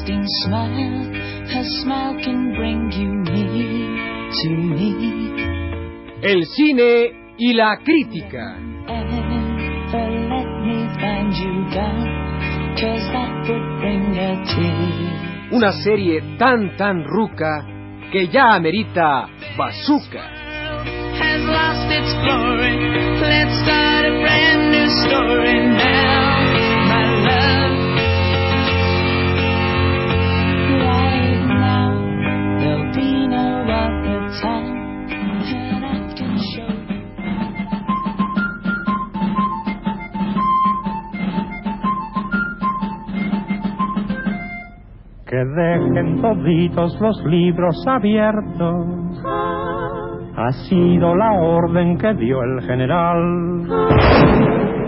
Smile, an everlasting smile. Her smile can bring you near to me. El cine y la crítica. Una serie tan tan ruca que ya amerita bazooka. has lost its glory. Let's start a brand new story now, Que dejen toditos los libros abiertos. Ha sido la orden que dio el general.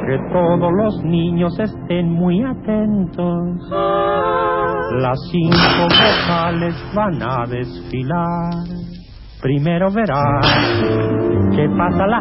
Que todos los niños estén muy atentos. Las cinco vocales van a desfilar. Primero verás que pasa la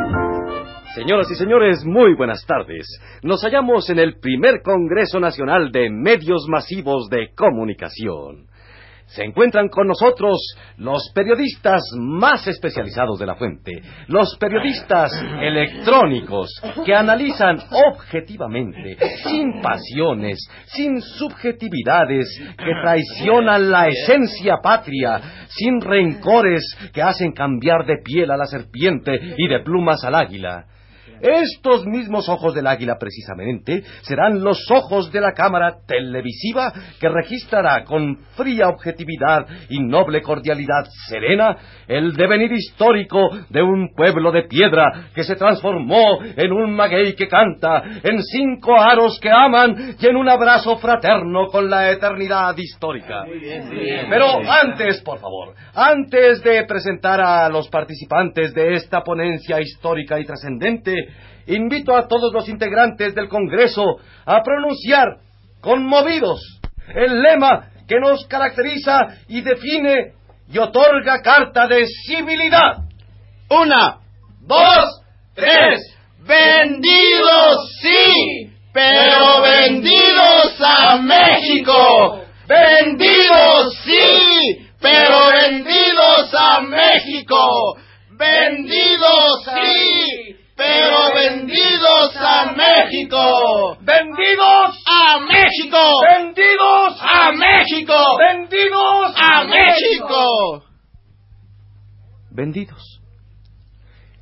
Señoras y señores, muy buenas tardes. Nos hallamos en el primer Congreso Nacional de Medios Masivos de Comunicación. Se encuentran con nosotros los periodistas más especializados de la fuente, los periodistas electrónicos que analizan objetivamente, sin pasiones, sin subjetividades que traicionan la esencia patria, sin rencores que hacen cambiar de piel a la serpiente y de plumas al águila. Estos mismos ojos del águila, precisamente, serán los ojos de la cámara televisiva que registrará con fría objetividad y noble cordialidad serena el devenir histórico de un pueblo de piedra que se transformó en un maguey que canta, en cinco aros que aman y en un abrazo fraterno con la eternidad histórica. Pero antes, por favor, antes de presentar a los participantes de esta ponencia histórica y trascendente, invito a todos los integrantes del Congreso a pronunciar, conmovidos, el lema que nos caracteriza y define y otorga carta de civilidad. Una, dos, tres. Vendidos sí, pero vendidos a México. Vendidos sí, pero vendidos a México. Vendidos sí, pero vendidos a México. ¡Vendidos! ¡A México! ¡Vendidos! ¡A México! ¡Vendidos! ¡A México! vendidos.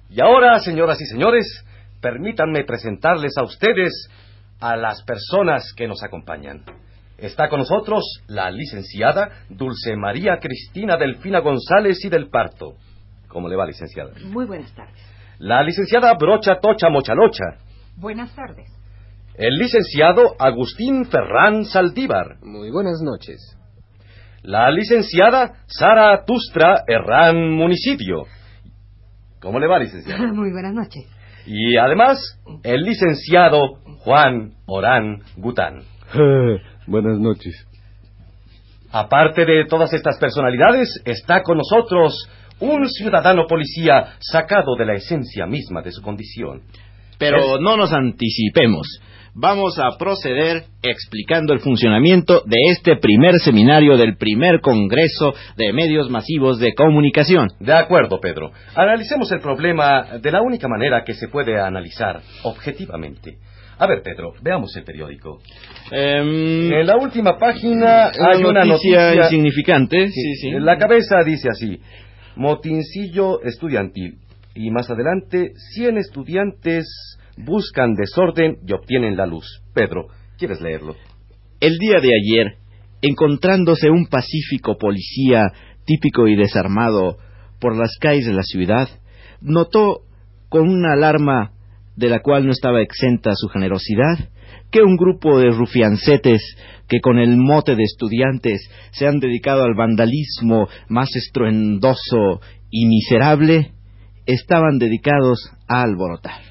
Y ahora, señoras y señores, permítanme presentarles a ustedes a las personas que nos acompañan. Está con nosotros la licenciada Dulce María Cristina Delfina González y del Parto. ¿Cómo le va, licenciada? Muy buenas tardes. La licenciada Brocha Tocha Mochalocha. Buenas tardes. El licenciado Agustín Ferrán Saldívar. Muy buenas noches. La licenciada Sara Tustra Herrán Municidio. ¿Cómo le va, licenciada? Muy buenas noches. Y además, el licenciado Juan Orán Gután. buenas noches. Aparte de todas estas personalidades, está con nosotros un ciudadano policía sacado de la esencia misma de su condición. Pero no nos anticipemos. Vamos a proceder explicando el funcionamiento de este primer seminario del primer Congreso de Medios Masivos de Comunicación. De acuerdo, Pedro. Analicemos el problema de la única manera que se puede analizar objetivamente. A ver, Pedro, veamos el periódico. Em, En la última página una hay una noticia noticia insignificante. Sí, sí. La cabeza dice así: Motincillo estudiantil. Y más adelante, 100 estudiantes buscan desorden y obtienen la luz. Pedro, ¿quieres leerlo? El día de ayer, encontrándose un pacífico policía típico y desarmado por las calles de la ciudad, notó con una alarma de la cual no estaba exenta su generosidad, que un grupo de rufiancetes que con el mote de estudiantes se han dedicado al vandalismo más estruendoso y miserable, estaban dedicados a alborotar.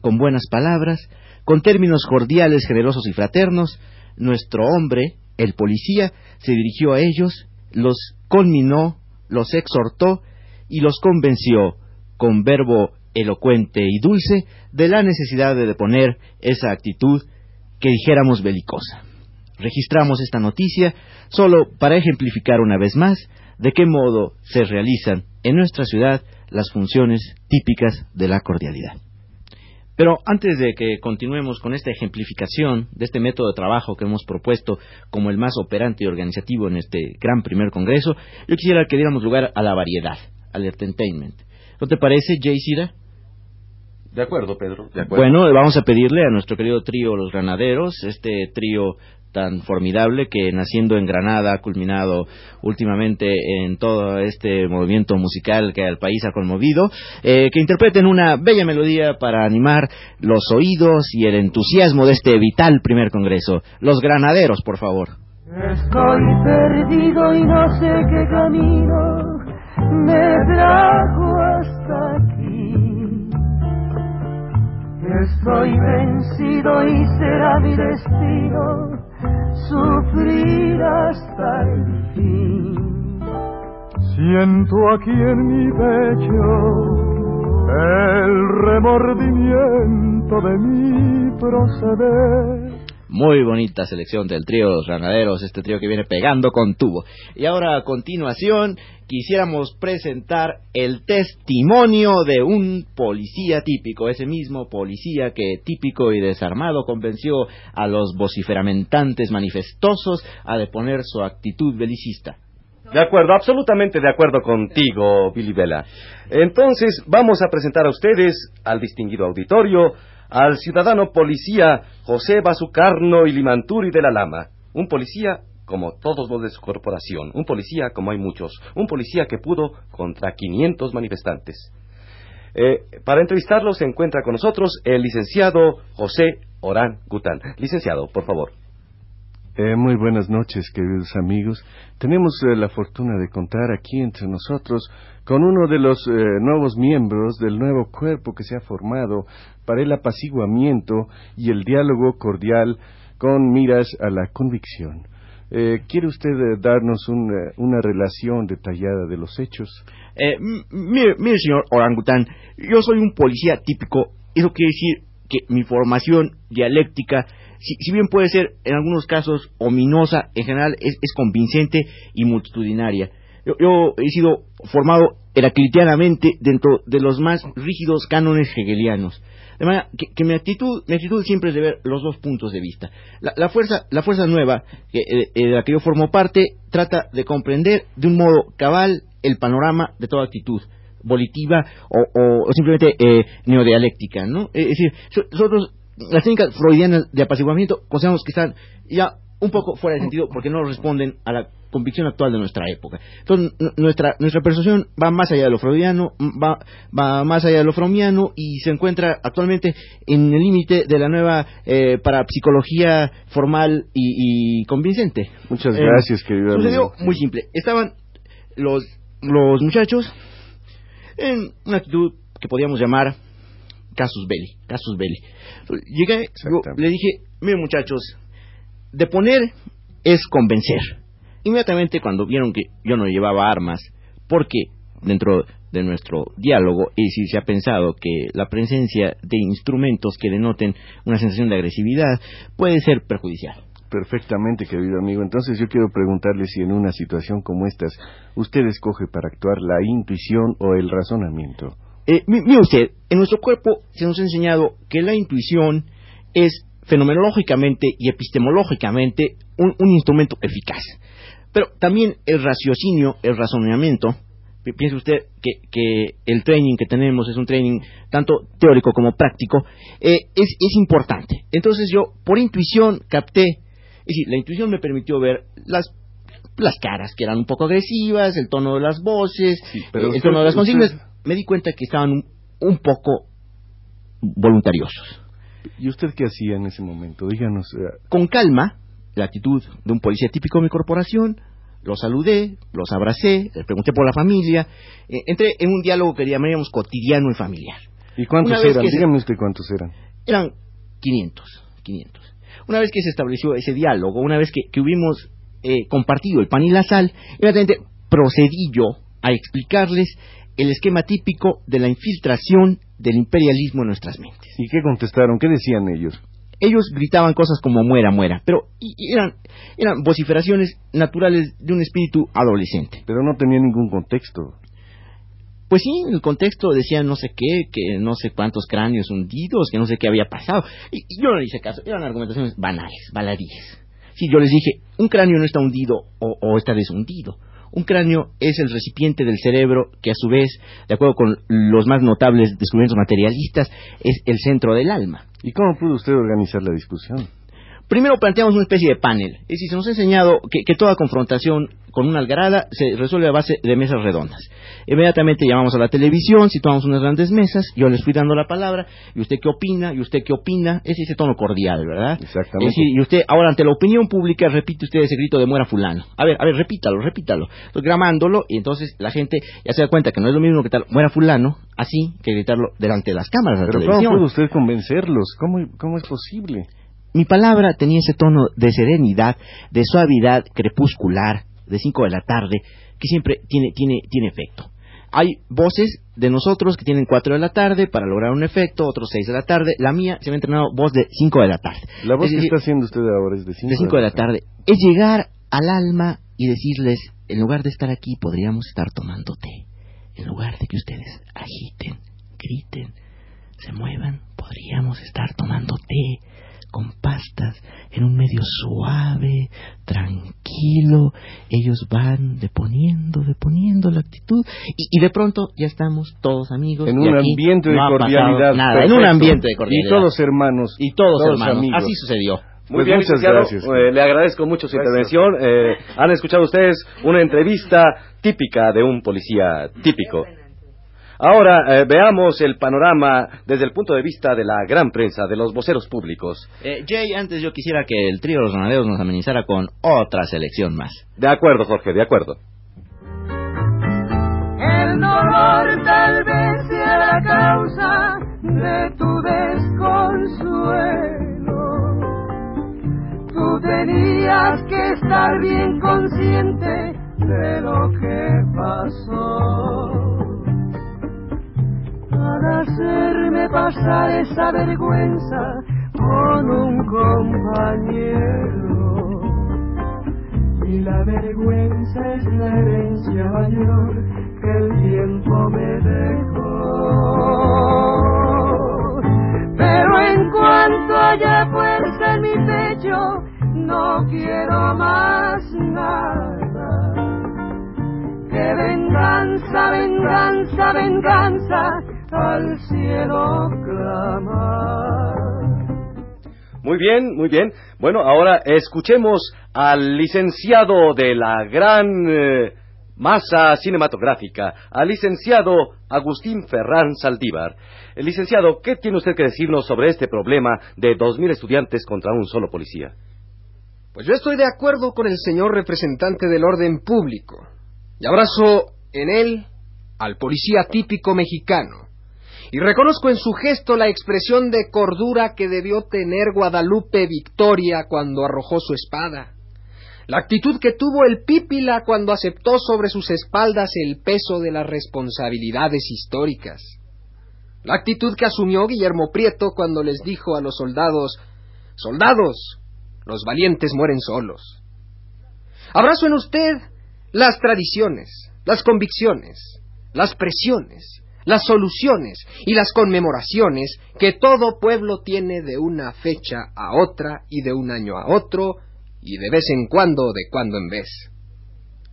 Con buenas palabras, con términos cordiales, generosos y fraternos, nuestro hombre, el policía, se dirigió a ellos, los conminó, los exhortó y los convenció, con verbo elocuente y dulce, de la necesidad de deponer esa actitud que dijéramos belicosa. Registramos esta noticia solo para ejemplificar una vez más de qué modo se realizan en nuestra ciudad las funciones típicas de la cordialidad. Pero antes de que continuemos con esta ejemplificación de este método de trabajo que hemos propuesto como el más operante y organizativo en este gran primer congreso, yo quisiera que diéramos lugar a la variedad, al entertainment. ¿No te parece, Jay Sida? De acuerdo, Pedro. De acuerdo. Bueno, vamos a pedirle a nuestro querido trío Los Granaderos, este trío tan formidable que naciendo en Granada ha culminado últimamente en todo este movimiento musical que al país ha conmovido, eh, que interpreten una bella melodía para animar los oídos y el entusiasmo de este vital primer congreso. Los Granaderos, por favor. Estoy perdido y no sé qué camino me trajo hasta aquí. Estoy vencido y será mi destino sufrir hasta el fin. Siento aquí en mi pecho el remordimiento de mi proceder. Muy bonita selección del trío Los Granaderos, este trío que viene pegando con tubo. Y ahora a continuación quisiéramos presentar el testimonio de un policía típico, ese mismo policía que típico y desarmado convenció a los vociferamentantes manifestosos a deponer su actitud belicista. De acuerdo, absolutamente de acuerdo contigo, Billy Vela. Entonces, vamos a presentar a ustedes, al distinguido auditorio, al ciudadano policía José Bazucarno y Limanturi de la Lama. Un policía como todos los de su corporación. Un policía como hay muchos. Un policía que pudo contra 500 manifestantes. Eh, para entrevistarlo se encuentra con nosotros el licenciado José Orán Gután. Licenciado, por favor. Eh, muy buenas noches, queridos amigos. Tenemos eh, la fortuna de contar aquí entre nosotros con uno de los eh, nuevos miembros del nuevo cuerpo que se ha formado para el apaciguamiento y el diálogo cordial con miras a la convicción. Eh, ¿Quiere usted darnos un, una relación detallada de los hechos? Mire, señor Orangután, yo soy un policía típico. Eso quiere decir que mi formación dialéctica, si, si bien puede ser en algunos casos ominosa, en general es, es convincente y multitudinaria. Yo, yo he sido formado heraclitianamente dentro de los más rígidos cánones hegelianos. De manera que, mi actitud, mi actitud siempre es de ver los dos puntos de vista. La, la fuerza, la fuerza nueva que, eh, eh, de la que yo formo parte trata de comprender de un modo cabal el panorama de toda actitud volitiva o, o- simplemente eh, neodialéctica, ¿no? Es decir, so- nosotros las técnicas freudianas de apaciguamiento consideramos que están ya un poco fuera de sentido porque no responden a la convicción actual de nuestra época. Entonces, nuestra, nuestra persuasión va más allá de lo freudiano, va, va más allá de lo fromiano y se encuentra actualmente en el límite de la nueva eh, parapsicología formal y, y convincente. Muchas Eh, gracias, querido Sucedió muy simple. Estaban los, los muchachos en una actitud que podíamos llamar casus belli, casus belli. Llegué, yo le dije, miren muchachos, deponer es convencer. Inmediatamente cuando vieron que yo no llevaba armas, porque dentro de nuestro diálogo, es decir, se ha pensado que la presencia de instrumentos que denoten una sensación de agresividad puede ser perjudicial. Perfectamente, querido amigo. Entonces yo quiero preguntarle si en una situación como estas usted escoge para actuar la intuición o el razonamiento. Eh, mi- mire usted, en nuestro cuerpo se nos ha enseñado que la intuición es fenomenológicamente y epistemológicamente un, un instrumento eficaz. Pero también el raciocinio, el razonamiento, pi- piense usted que, que el training que tenemos es un training tanto teórico como práctico, eh, es, es importante. Entonces yo, por intuición, capté, es decir, la intuición me permitió ver las las caras que eran un poco agresivas, el tono de las voces, Sí, pero eh, el tono de las usted- consignas. Me di cuenta que estaban un, un poco voluntariosos. ¿Y usted qué hacía en ese momento? Díganos. eh, Con calma, la actitud de un policía típico de mi corporación, los saludé, los abracé, les pregunté por la familia, eh, entré en un diálogo que llamaríamos cotidiano y familiar. ¿Y cuántos eran? Dígame usted cuántos eran. Eran 500, 500. Una vez que se estableció ese diálogo, una vez que, que hubimos eh, compartido el pan y la sal, inmediatamente procedí yo a explicarles el esquema típico de la infiltración del imperialismo en nuestras mentes. ¿Y qué contestaron? ¿Qué decían ellos? Ellos gritaban cosas como muera, muera, pero eran, eran vociferaciones naturales de un espíritu adolescente. Pero no tenía ningún contexto. Pues sí, en el contexto decían no sé qué, que no sé cuántos cráneos hundidos, que no sé qué había pasado. Y, y yo no le hice caso, eran argumentaciones banales, baladíes. Sí, yo les dije, un cráneo no está hundido o, o está deshundido. Un cráneo es el recipiente del cerebro que a su vez, de acuerdo con los más notables descubrimientos materialistas, es el centro del alma. ¿Y cómo pudo usted organizar la discusión? Primero planteamos una especie de panel. Es decir, se nos ha enseñado que, que toda confrontación con una algarada se resuelve a base de mesas redondas. Inmediatamente llamamos a la televisión, situamos unas grandes mesas, yo les fui dando la palabra, y usted qué opina, y usted qué opina, es ese tono cordial, ¿verdad? Exactamente. Es decir, y usted, ahora ante la opinión pública, repite usted ese grito de muera fulano. A ver, a ver, repítalo, repítalo. Entonces, gramándolo, y entonces la gente ya se da cuenta que no es lo mismo que tal muera fulano, así, que gritarlo delante de las cámaras de la Pero ¿cómo pudo usted convencerlos? ¿Cómo, cómo es posible? Mi palabra tenía ese tono de serenidad, de suavidad crepuscular, de 5 de la tarde, que siempre tiene, tiene, tiene efecto. Hay voces de nosotros que tienen 4 de la tarde para lograr un efecto, otros 6 de la tarde. La mía se me ha entrenado voz de 5 de la tarde. La voz Es que está haciendo usted ahora es de 5 de 5 de la tarde. Es llegar al alma y decirles, en lugar de estar aquí, podríamos estar tomando té. En lugar de que ustedes agiten, griten, se muevan, podríamos estar tomando té con pastas en un medio suave, tranquilo. Ellos van deponiendo, deponiendo la actitud y, y de pronto ya estamos todos amigos. En y un aquí ambiente de no cordialidad. Nada, en un ambiente de cordialidad. Y todos hermanos. Y todos, hermanos. amigos. Así sucedió. Muy Pues bien, muchas gracias. Eh, le agradezco mucho su Gracias. intervención. Eh, han escuchado ustedes una entrevista típica de un policía típico. Ahora eh, veamos el panorama desde el punto de vista de la gran prensa, de los voceros públicos. Eh, Jay, antes yo quisiera que el trío de los ganaderos nos amenizara con otra selección más. De acuerdo, Jorge, de acuerdo. El dolor tal vez sea la causa de tu desconsuelo. Tú tenías que estar bien consciente de lo que pasó. Para hacerme pasar esa vergüenza con un compañero. Y la vergüenza es la herencia mayor que el tiempo me dejó. Pero en cuanto haya fuerza en mi pecho, no quiero más nada. Que venganza, venganza, venganza al cielo clamar. Muy bien, muy bien. Bueno, ahora escuchemos al licenciado de la gran eh, masa cinematográfica, al licenciado Agustín Ferrán Saldívar. El licenciado, ¿qué tiene usted que decirnos sobre este problema de dos mil estudiantes contra un solo policía? Pues yo estoy de acuerdo con el señor representante del orden público. Y abrazo en él al policía típico mexicano. Y reconozco en su gesto la expresión de cordura que debió tener Guadalupe Victoria cuando arrojó su espada. La actitud que tuvo el Pípila cuando aceptó sobre sus espaldas el peso de las responsabilidades históricas. La actitud que asumió Guillermo Prieto cuando les dijo a los soldados Soldados, los valientes mueren solos. Abrazo en usted las tradiciones, las convicciones, las presiones, las soluciones y las conmemoraciones que todo pueblo tiene de una fecha a otra y de un año a otro y de vez en cuando de cuando en vez.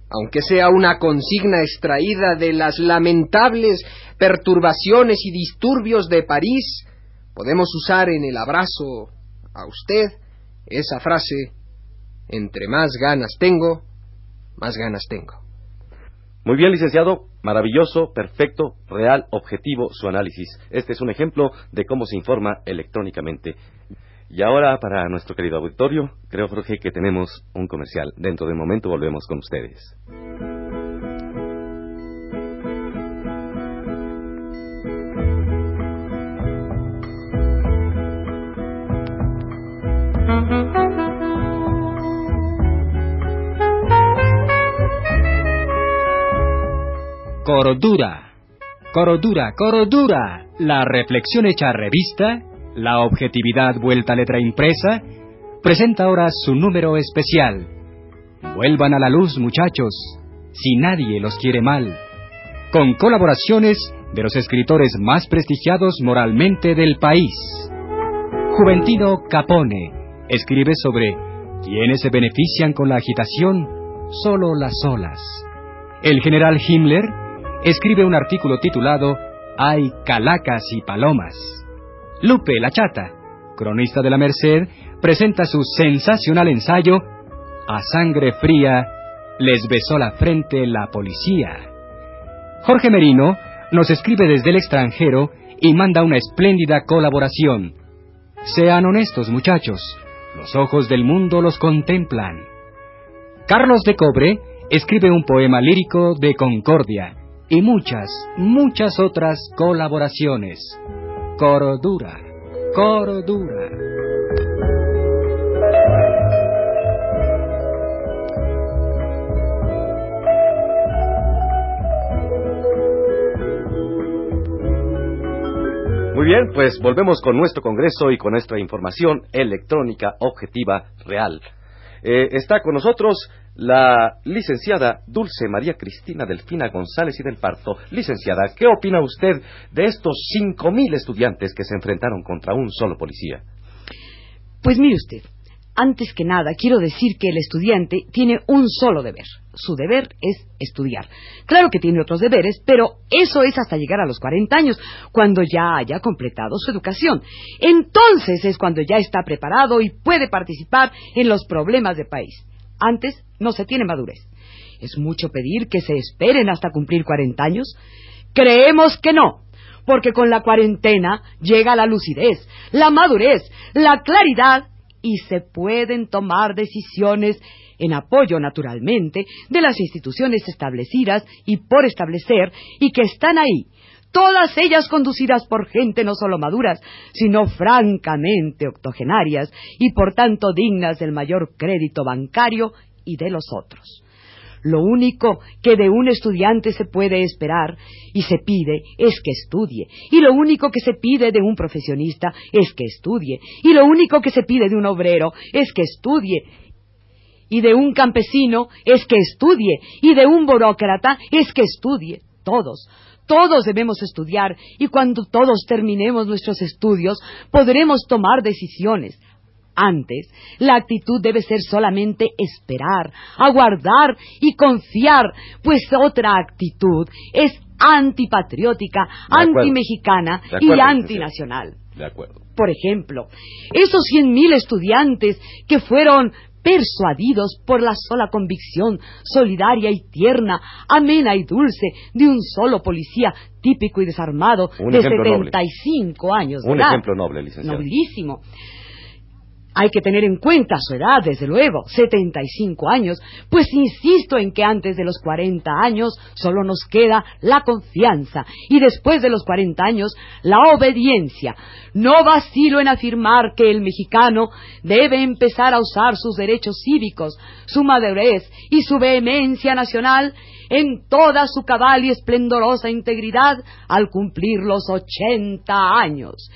Aunque sea una consigna extraída de las lamentables perturbaciones y disturbios de París, podemos usar en el abrazo a usted esa frase, entre más ganas tengo, más ganas tengo. Muy bien, licenciado. Maravilloso, perfecto, real, objetivo su análisis. Este es un ejemplo de cómo se informa electrónicamente. Y ahora, para nuestro querido auditorio, creo, Jorge, que tenemos un comercial. Dentro de un momento volvemos con ustedes. Cordura. Cordura, cordura. La reflexión hecha revista, la objetividad vuelta a letra impresa, presenta ahora su número especial. Vuelvan a la luz, muchachos, si nadie los quiere mal. Con colaboraciones de los escritores más prestigiados moralmente del país. Juventino Capone escribe sobre quienes se benefician con la agitación, solo las olas. El general Himmler escribe un artículo titulado Hay calacas y palomas. Lupe la Chata, cronista de la Merced, presenta su sensacional ensayo A sangre fría les besó la frente la policía. Jorge Merino nos escribe desde el extranjero y manda una espléndida colaboración. Sean honestos, muchachos, los ojos del mundo los contemplan. Carlos de Cobre escribe un poema lírico de Concordia y muchas, muchas otras colaboraciones. Cordura, cordura. Muy bien, pues volvemos con nuestro Congreso y con nuestra información electrónica objetiva real. Eh, está con nosotros la licenciada Dulce María Cristina Delfina González y del Parto. Licenciada, ¿qué opina usted de estos cinco mil estudiantes que se enfrentaron contra un solo policía? Pues mire usted, antes que nada quiero decir que el estudiante tiene un solo deber. Su deber es estudiar. Claro que tiene otros deberes, pero eso es hasta llegar a los 40 años, cuando ya haya completado su educación. Entonces es cuando ya está preparado y puede participar en los problemas del país. Antes no se tiene madurez. ¿Es mucho pedir que se esperen hasta cumplir 40 años? Creemos que no, porque con la cuarentena llega la lucidez, la madurez, la claridad y se pueden tomar decisiones en apoyo, naturalmente, de las instituciones establecidas y por establecer y que están ahí, todas ellas conducidas por gente no solo maduras, sino francamente octogenarias y por tanto dignas del mayor crédito bancario y de los otros. Lo único que de un estudiante se puede esperar y se pide es que estudie. Y lo único que se pide de un profesionista es que estudie. Y lo único que se pide de un obrero es que estudie. Y de un campesino es que estudie. Y de un burócrata es que estudie. Todos. Todos debemos estudiar y cuando todos terminemos nuestros estudios podremos tomar decisiones. Antes, la actitud debe ser solamente esperar, aguardar y confiar, pues otra actitud es antipatriótica, antimexicana y antinacional. De acuerdo. Por ejemplo, esos cien mil estudiantes que fueron persuadidos por la sola convicción solidaria y tierna, amena y dulce de un solo policía típico y desarmado Un de ejemplo noble. 75 años de Un edad. ejemplo noble, licenciado. Nobilísimo. Hay que tener en cuenta su edad, desde luego, 75 años, pues insisto en que antes de los 40 años solo nos queda la confianza y después de los 40 años la obediencia. No vacilo en afirmar que el mexicano debe empezar a usar sus derechos cívicos, su madurez y su vehemencia nacional en toda su cabal y esplendorosa integridad al cumplir los 80 años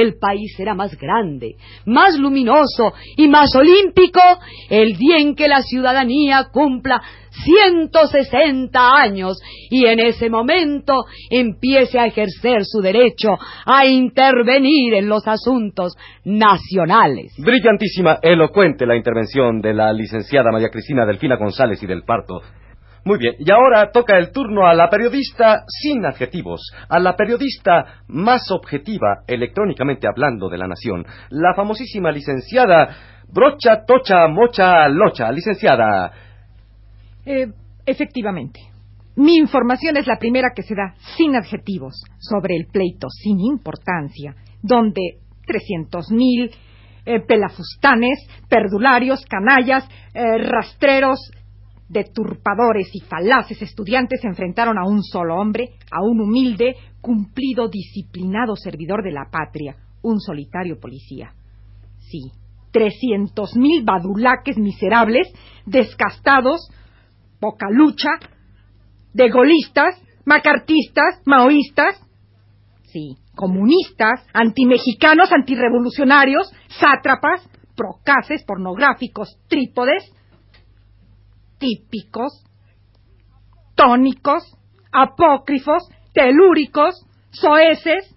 el país será más grande, más luminoso y más olímpico el día en que la ciudadanía cumpla 160 años y en ese momento empiece a ejercer su derecho a intervenir en los asuntos nacionales. Brillantísima, elocuente la intervención de la licenciada María Cristina Delfina González y del Parto. Muy bien, y ahora toca el turno a la periodista sin adjetivos, a la periodista más objetiva electrónicamente hablando de la nación, la famosísima licenciada Brocha Tocha Mocha Locha. Licenciada, Eh, efectivamente. Mi información es la primera que se da, sin adjetivos, sobre el pleito sin importancia, donde 300.000 mil eh, pelafustanes, perdularios, canallas, eh, rastreros, deturpadores y falaces estudiantes se enfrentaron a un solo hombre, a un humilde, cumplido, disciplinado servidor de la patria, un solitario policía. Sí, trescientos mil badulaques miserables, descastados, poca lucha, de golistas, macartistas, maoístas, sí, comunistas, antimexicanos, antirrevolucionarios, sátrapas, procaces, pornográficos, trípodes, típicos, tónicos, apócrifos, telúricos, soeces,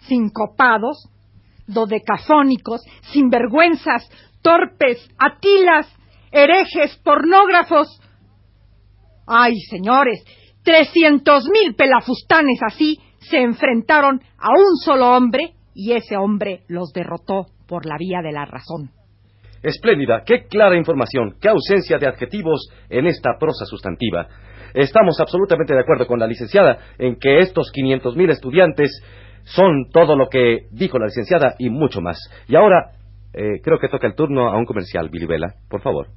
sincopados, dodecafónicos, sinvergüenzas, torpes, atilas, herejes, pornógrafos. Ay, señores, trescientos mil pelafustanes así se enfrentaron a un solo hombre y ese hombre los derrotó por la vía de la razón. Espléndida, qué clara información, qué ausencia de adjetivos en esta prosa sustantiva. Estamos absolutamente de acuerdo con la licenciada en que estos 500.000 estudiantes son todo lo que dijo la licenciada y mucho más. Y ahora eh, creo que toca el turno a un comercial, Billy por favor.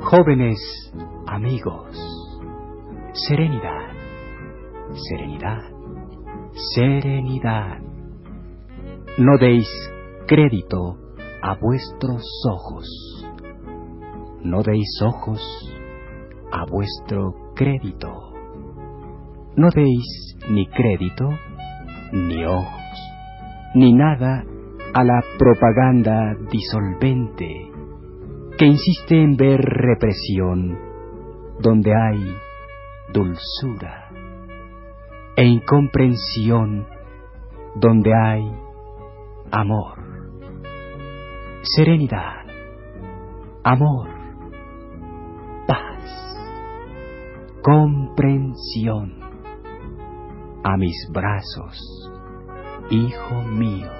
Jóvenes amigos, serenidad, serenidad, serenidad. No deis crédito a vuestros ojos. No deis ojos a vuestro crédito. No deis ni crédito, ni ojos, ni nada a la propaganda disolvente que insiste en ver represión donde hay dulzura e incomprensión donde hay amor, serenidad, amor, paz, comprensión a mis brazos, hijo mío.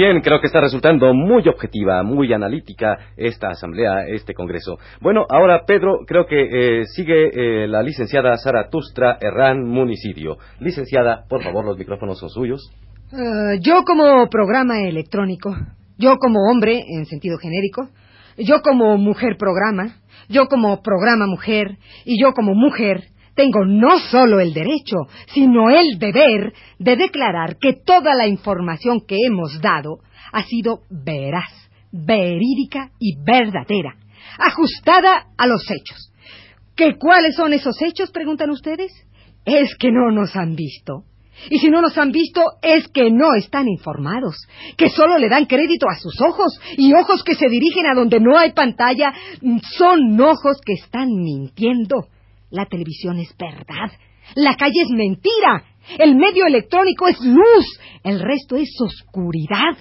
Bien, creo que está resultando muy objetiva, muy analítica esta asamblea, este congreso. Bueno, ahora Pedro, creo que eh, sigue eh, la licenciada Tustra Herrán Municidio. Licenciada, por favor, los micrófonos son suyos. Ah, yo como programa electrónico, yo como hombre en sentido genérico, yo como mujer programa, yo como programa mujer y yo como mujer tengo no solo el derecho, sino el deber de declarar que toda la información que hemos dado ha sido veraz, verídica y verdadera, ajustada a los hechos. ¿Qué cuáles son esos hechos? preguntan ustedes. Es que no nos han visto. Y si no nos han visto, es que no están informados, que solo le dan crédito a sus ojos, y ojos que se dirigen a donde no hay pantalla son ojos que están mintiendo. La televisión es verdad. La calle es mentira. El medio electrónico es luz. El resto es oscuridad.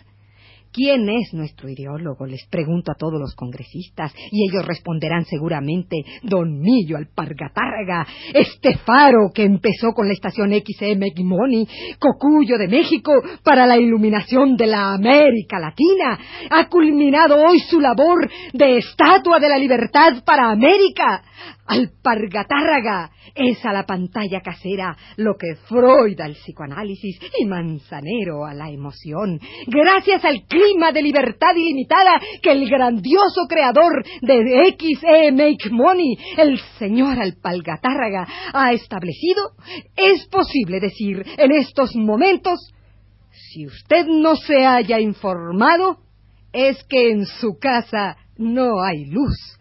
¿Quién es nuestro ideólogo? Les pregunto a todos los congresistas y ellos responderán seguramente Don Millo Alpargatárraga, este faro que empezó con la estación XM Gimoni, Cocuyo de México para la iluminación de la América Latina, ha culminado hoy su labor de estatua de la libertad para América. Alpargatárraga es a la pantalla casera lo que Freud al psicoanálisis y Manzanero a la emoción. Gracias al clima de libertad ilimitada que el grandioso creador de XE Make Money, el señor Alpargatárraga, ha establecido, es posible decir en estos momentos, si usted no se haya informado, es que en su casa no hay luz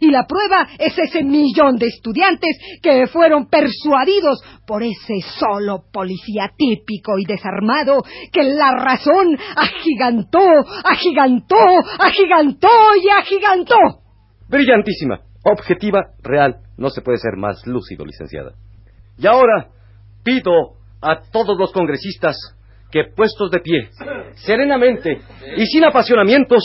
y la prueba es ese millón de estudiantes que fueron persuadidos por ese solo policía típico y desarmado que la razón agigantó, agigantó, agigantó y agigantó. Brillantísima, objetiva, real. No se puede ser más lúcido, licenciada. Y ahora pido a todos los congresistas que puestos de pie, serenamente y sin apasionamientos,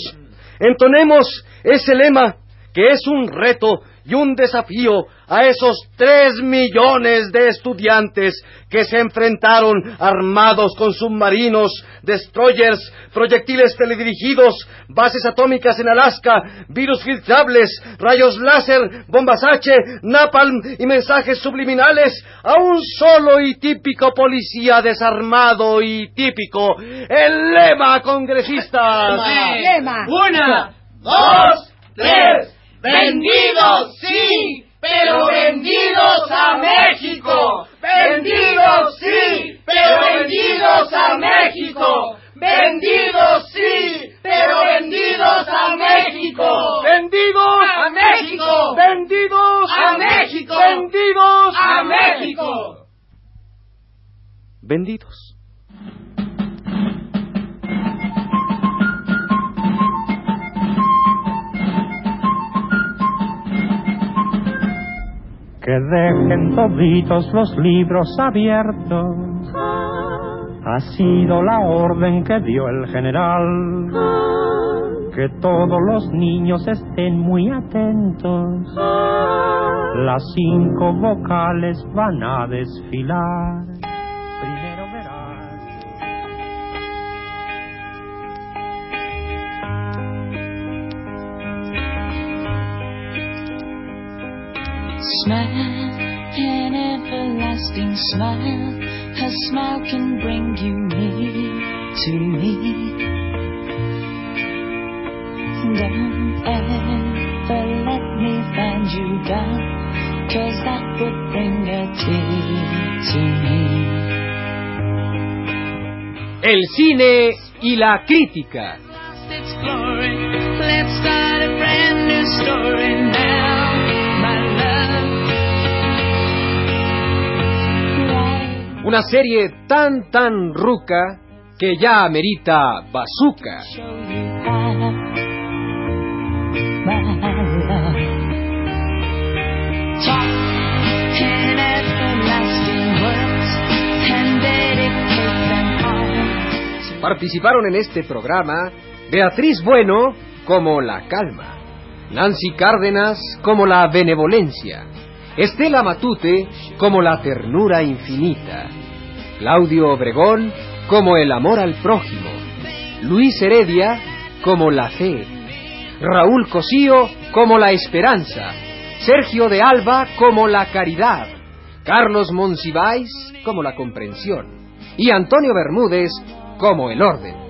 entonemos ese lema que es un reto y un desafío a esos tres millones de estudiantes que se enfrentaron armados con submarinos, destroyers, proyectiles teledirigidos, bases atómicas en Alaska, virus filtrables, rayos láser, bombas H, napalm y mensajes subliminales a un solo y típico policía desarmado y típico, el lema congresistas. Lema. Una, dos, tres. Vendidos, sí, pero vendidos a México. Vendidos, sí, pero vendidos a México. Vendidos, sí, pero vendidos a México. ¡Vendidos! ¡A México! ¡Vendidos! ¡A México! ¡Vendidos! ¡A México! Vendidos. Que dejen toditos los libros abiertos. Ha sido la orden que dio el general. Que todos los niños estén muy atentos. Las cinco vocales van a desfilar. Smile, an everlasting smile. Her smile can bring you near to me. Don't ever let me find you down, cause that would bring a tear to me. El cine y la crítica. Una serie tan tan ruca que ya amerita bazooka. Participaron en este programa Beatriz Bueno como la calma, Nancy Cárdenas como la benevolencia, Estela Matute como la ternura infinita, Claudio Obregón como el amor al prójimo, Luis Heredia como la fe, Raúl Cosío como la esperanza, Sergio de Alba como la caridad, Carlos Monsiváis como la comprensión y Antonio Bermúdez como el orden.